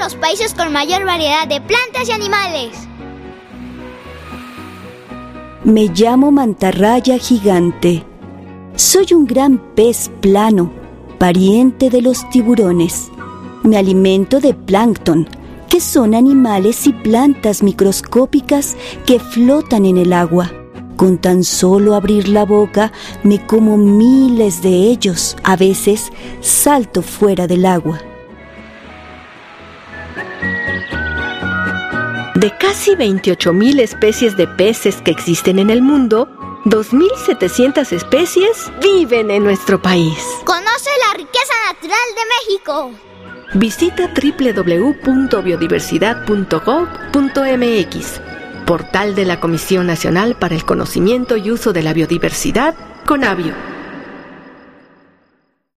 los países con mayor variedad de plantas y animales. Me llamo mantarraya gigante. Soy un gran pez plano, pariente de los tiburones. Me alimento de plancton, que son animales y plantas microscópicas que flotan en el agua. Con tan solo abrir la boca me como miles de ellos. A veces salto fuera del agua. De casi 28.000 especies de peces que existen en el mundo, 2.700 especies viven en nuestro país. Conoce la riqueza natural de México. Visita www.biodiversidad.gov.mx, portal de la Comisión Nacional para el Conocimiento y Uso de la Biodiversidad, CONABIO.